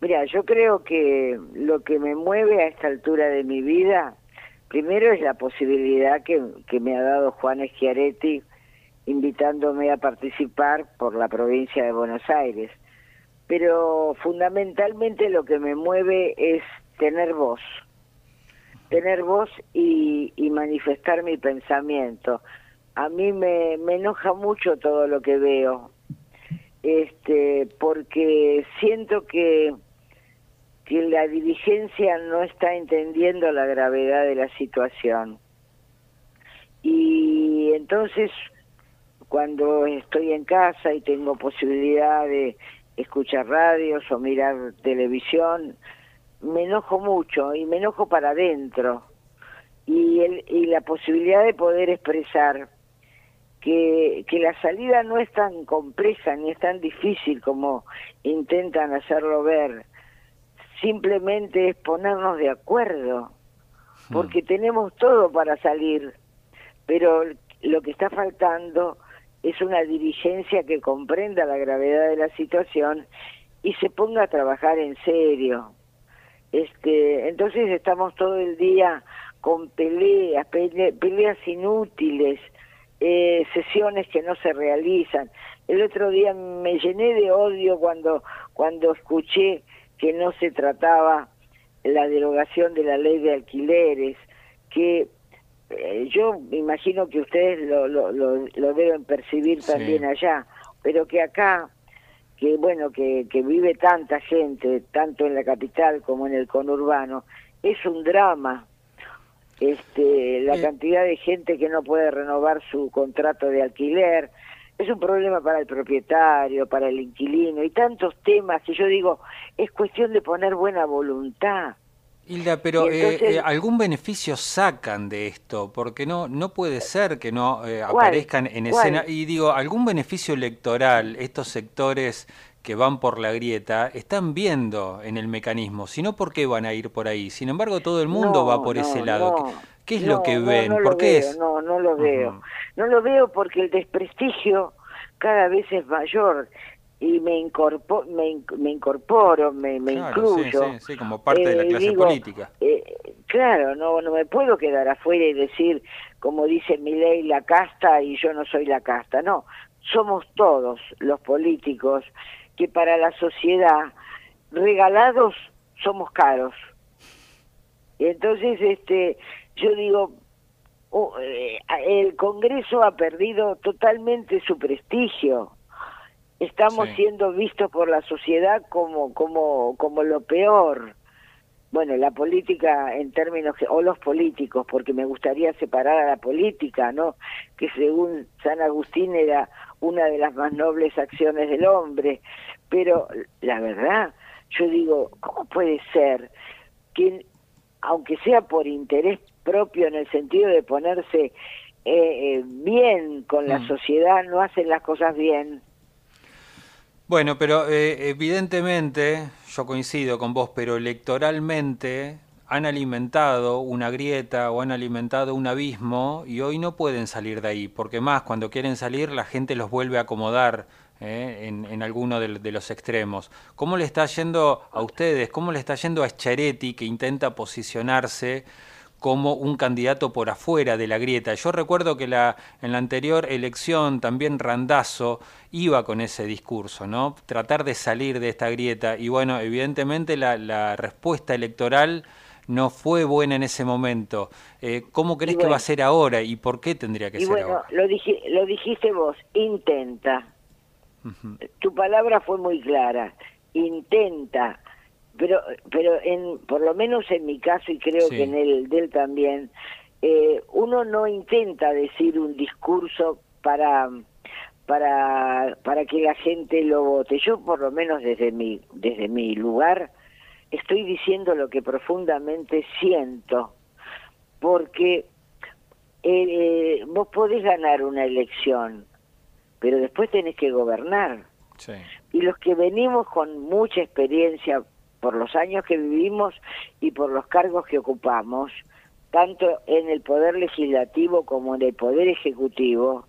Mira, yo creo que lo que me mueve a esta altura de mi vida, primero es la posibilidad que, me ha dado Juan Schiaretti invitándome a participar por la provincia de Buenos Aires. Pero fundamentalmente lo que me mueve es tener voz, tener voz y, y manifestar mi pensamiento. A mí me, me enoja mucho todo lo que veo, este, porque siento que que la dirigencia no está entendiendo la gravedad de la situación. Y entonces, cuando estoy en casa y tengo posibilidad de escuchar radios o mirar televisión, me enojo mucho y me enojo para adentro. Y, y la posibilidad de poder expresar que, que la salida no es tan compleja ni es tan difícil como intentan hacerlo ver, simplemente es ponernos de acuerdo, hmm. porque tenemos todo para salir, pero lo que está faltando es una dirigencia que comprenda la gravedad de la situación y se ponga a trabajar en serio. Este, entonces estamos todo el día con peleas, peleas inútiles, eh, sesiones que no se realizan. El otro día me llené de odio cuando cuando escuché que no se trataba la derogación de la ley de alquileres, que eh, yo me imagino que ustedes lo, lo, lo, deben percibir también allá, pero que acá, que bueno, que, que vive tanta gente, tanto en la capital como en el conurbano, es un drama este la cantidad de gente que no puede renovar su contrato de alquiler, es un problema para el propietario, para el inquilino y tantos temas que yo digo, es cuestión de poner buena voluntad. Hilda, pero eh, eh, algún beneficio sacan de esto, porque no no puede ser que no eh, aparezcan en escena. Y digo, algún beneficio electoral, estos sectores que van por la grieta, están viendo en el mecanismo, si no, ¿por qué van a ir por ahí? Sin embargo, todo el mundo va por ese lado. ¿Qué es lo que ven? ¿Por qué es? No, no lo veo. No lo veo porque el desprestigio cada vez es mayor y me, incorporo, me, me incorporo, me, me incluyo. Sí, sí, como parte de la eh, clase política. Eh, claro, no, no me puedo quedar afuera y decir, como dice mi ley, la casta y yo no soy la casta. No, somos todos los políticos que para la sociedad regalados somos caros. Y entonces, este, yo digo, eh, el Congreso ha perdido totalmente su prestigio. Estamos siendo vistos por la sociedad como, como, como lo peor. Bueno, la política en términos, o los políticos, porque me gustaría separar a la política, ¿no? Que según San Agustín era una de las más nobles acciones del hombre. Pero la verdad, yo digo, ¿cómo puede ser que, aunque sea por interés propio en el sentido de ponerse eh, eh, bien con la mm. sociedad, no hacen las cosas bien. Bueno, pero eh, evidentemente, yo coincido con vos, pero electoralmente han alimentado una grieta o han alimentado un abismo y hoy no pueden salir de ahí, porque más cuando quieren salir la gente los vuelve a acomodar en, en, alguno de, de, los extremos. ¿Cómo le está yendo a ustedes? ¿Cómo le está yendo a Echaretti que intenta posicionarse? Como un candidato por afuera de la grieta. Yo recuerdo que la, en la anterior elección también Randazo iba con ese discurso, ¿no? Tratar de salir de esta grieta. Y bueno, evidentemente la, la respuesta electoral no fue buena en ese momento. Eh, ¿Cómo crees que va a ser ahora y por qué tendría que ser bueno, ahora? Lo, lo dijiste vos, intenta. Tu palabra fue muy clara, intenta pero pero en por lo menos en mi caso y creo que en el de él también eh, uno no intenta decir un discurso para para para que la gente lo vote. Yo por lo menos desde mi desde mi lugar estoy diciendo lo que profundamente siento porque eh, vos podés ganar una elección pero después tenés que gobernar. Y los que venimos con mucha experiencia por los años que vivimos y por los cargos que ocupamos, tanto en el poder legislativo como en el poder ejecutivo,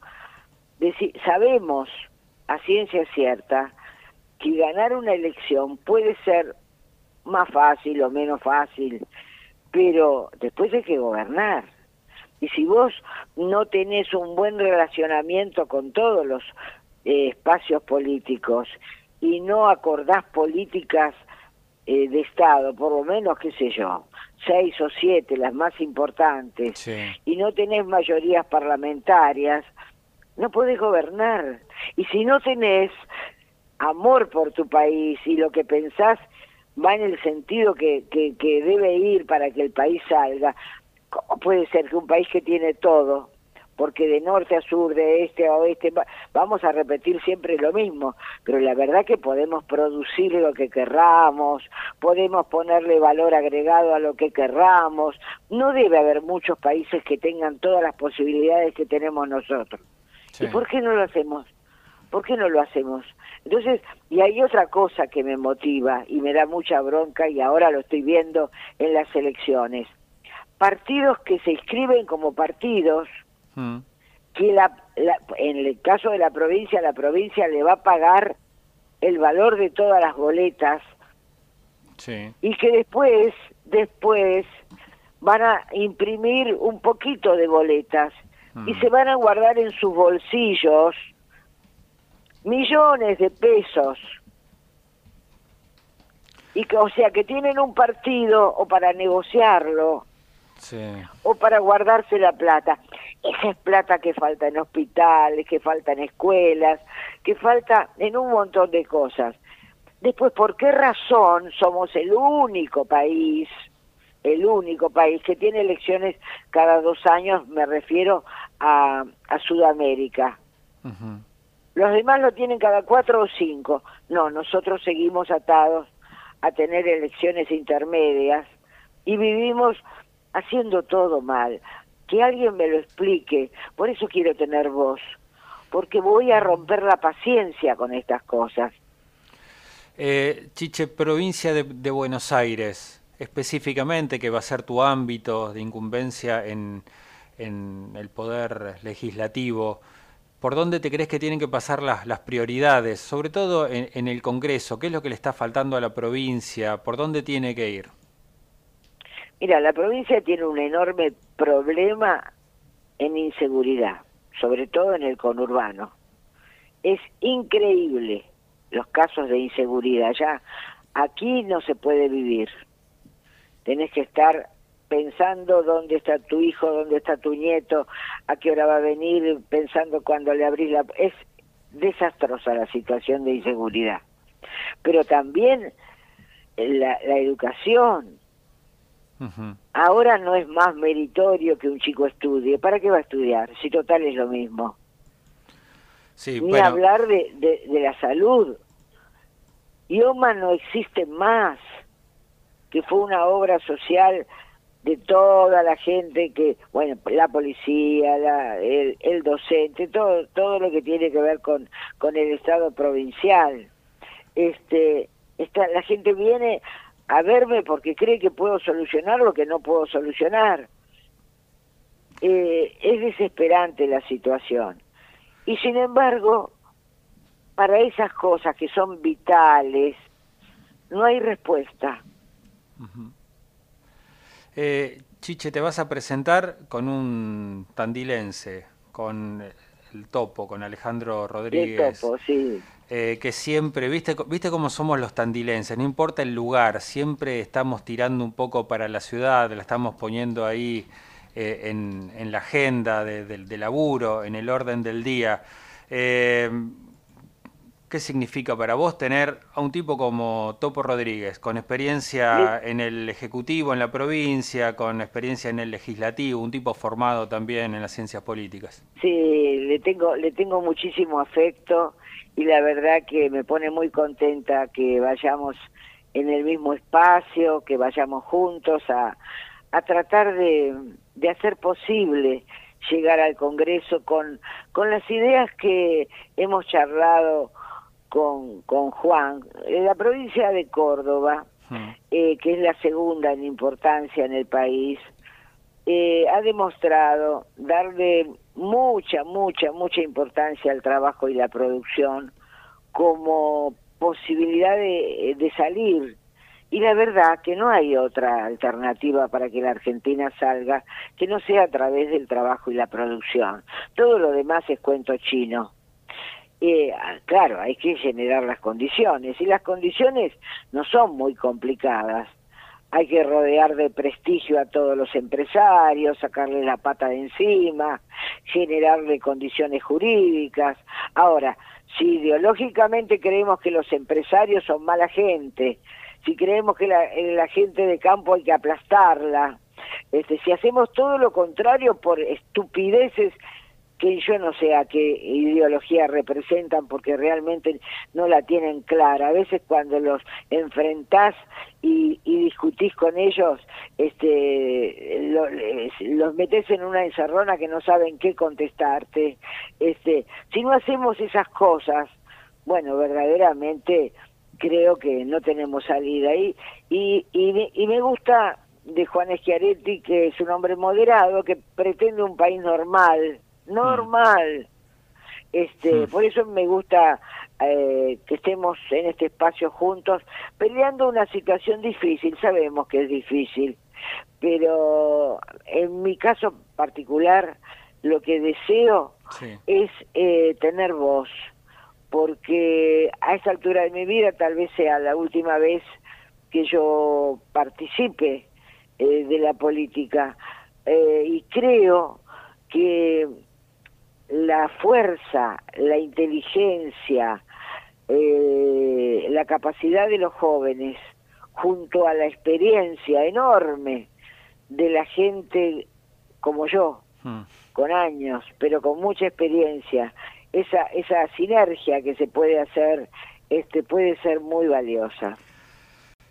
sabemos a ciencia cierta que ganar una elección puede ser más fácil o menos fácil, pero después hay que gobernar. Y si vos no tenés un buen relacionamiento con todos los eh, espacios políticos y no acordás políticas eh, de Estado, por lo menos, qué sé yo, seis o siete, las más importantes, y no tenés mayorías parlamentarias, no podés gobernar. Y si no tenés amor por tu país y lo que pensás va en el sentido que, que, que debe ir para que el país salga, ¿cómo puede ser que un país que tiene todo, porque de norte a sur, de este a oeste, vamos a repetir siempre lo mismo, pero la verdad que podemos producir lo que querramos, podemos ponerle valor agregado a lo que querramos, no debe haber muchos países que tengan todas las posibilidades que tenemos nosotros. ¿Y por qué no lo hacemos? ¿Por qué no lo hacemos? Entonces, y hay otra cosa que me motiva y me da mucha bronca y ahora lo estoy viendo en las elecciones. Partidos que se inscriben como partidos, mm. Que la, en el caso de la provincia, la provincia le va a pagar el valor de todas las boletas y que después, después van a imprimir un poquito de boletas y se van a guardar en sus bolsillos millones de pesos. Y que, o sea, que tienen un partido o para negociarlo o para guardarse la plata. Esa es plata que falta en hospitales, que falta en escuelas, que falta en un montón de cosas. Después, ¿por qué razón somos el único país, el único país que tiene elecciones cada dos años, me refiero a, a Sudamérica? Los demás lo tienen cada cuatro o cinco. No, nosotros seguimos atados a tener elecciones intermedias y vivimos haciendo todo mal. Que alguien me lo explique. Por eso quiero tener voz. Porque voy a romper la paciencia con estas cosas. Eh, Chiche, provincia de, Buenos Aires, específicamente, que va a ser tu ámbito de incumbencia en, en el poder legislativo. ¿Por dónde te crees que tienen que pasar las, las prioridades, sobre todo en, el Congreso? ¿Qué es lo que le está faltando a la provincia? ¿Por dónde tiene que ir? Mira, la provincia tiene un enorme problema en inseguridad, sobre todo en el conurbano. Es increíble los casos de inseguridad. Ya aquí no se puede vivir. Tenés que estar pensando dónde está tu hijo, dónde está tu nieto, a qué hora va a venir, pensando cuando le abrís la... Es desastrosa la situación de inseguridad. Pero también la, educación. Ahora no es más meritorio que un chico estudie. ¿Para qué va a estudiar? Si total es lo mismo. Sí, Ni hablar de, de, de la salud. IOMA no existe más, que fue una obra social de toda la gente que, bueno, la policía, la, el, el, docente, todo, todo lo que tiene que ver con, con el Estado provincial. Este, esta, la gente viene a verme porque cree que puedo solucionar lo que no puedo solucionar. Eh, es desesperante la situación. Y sin embargo, para esas cosas que son vitales, no hay respuesta. Eh, Chiche, te vas a presentar con un tandilense, con el topo, con Alejandro Rodríguez. El topo, sí. Eh, que siempre, viste, viste cómo somos los tandilenses, no importa el lugar, siempre estamos tirando un poco para la ciudad, la estamos poniendo ahí eh, en, la agenda de, laburo, en el orden del día. Eh, ¿Qué significa para vos tener a un tipo como Topo Rodríguez, con experiencia en el Ejecutivo, en la provincia, con experiencia en el Legislativo, un tipo formado también en las ciencias políticas? Sí, le tengo, le tengo muchísimo afecto y la verdad que me pone muy contenta que vayamos en el mismo espacio, que vayamos juntos a, a tratar de, de hacer posible llegar al Congreso con, con las ideas que hemos charlado con, con Juan. En la provincia de Córdoba, hmm. eh, que es la segunda en importancia en el país, eh, ha demostrado darle mucha, mucha, mucha importancia al trabajo y la producción como posibilidad de, de salir Y la verdad que no hay otra alternativa para que la Argentina salga que no sea a través del trabajo y la producción. Todo lo demás es cuento chino. Eh, claro, hay que generar las condiciones y las condiciones no son muy complicadas. Hay que rodear de prestigio a todos los empresarios, sacarle la pata de encima, generarle condiciones jurídicas. Ahora, si ideológicamente creemos que los empresarios son mala gente, si creemos que la, la gente de campo hay que aplastarla, este, si hacemos todo lo contrario por estupideces que yo no sé a qué ideología representan porque realmente no la tienen clara. A veces cuando los enfrentás y, discutís con ellos, este, los metes en una encerrona que no saben qué contestarte. Este, si no hacemos esas cosas, bueno, verdaderamente creo que no tenemos salida. Y, y, y, me gusta de Juan Schiaretti, que es un hombre moderado, que pretende un país normal, normal. Este, por eso me gusta eh, que estemos en este espacio juntos, peleando una situación difícil, sabemos que es difícil, pero en mi caso particular lo que deseo es eh, tener voz, porque a esta altura de mi vida tal vez sea la última vez que yo participe eh, de la política y creo que la fuerza, la inteligencia, eh, la capacidad de los jóvenes, junto a la experiencia enorme de la gente como yo, hmm. con años, pero con mucha experiencia, esa, esa sinergia que se puede hacer, este, puede ser muy valiosa.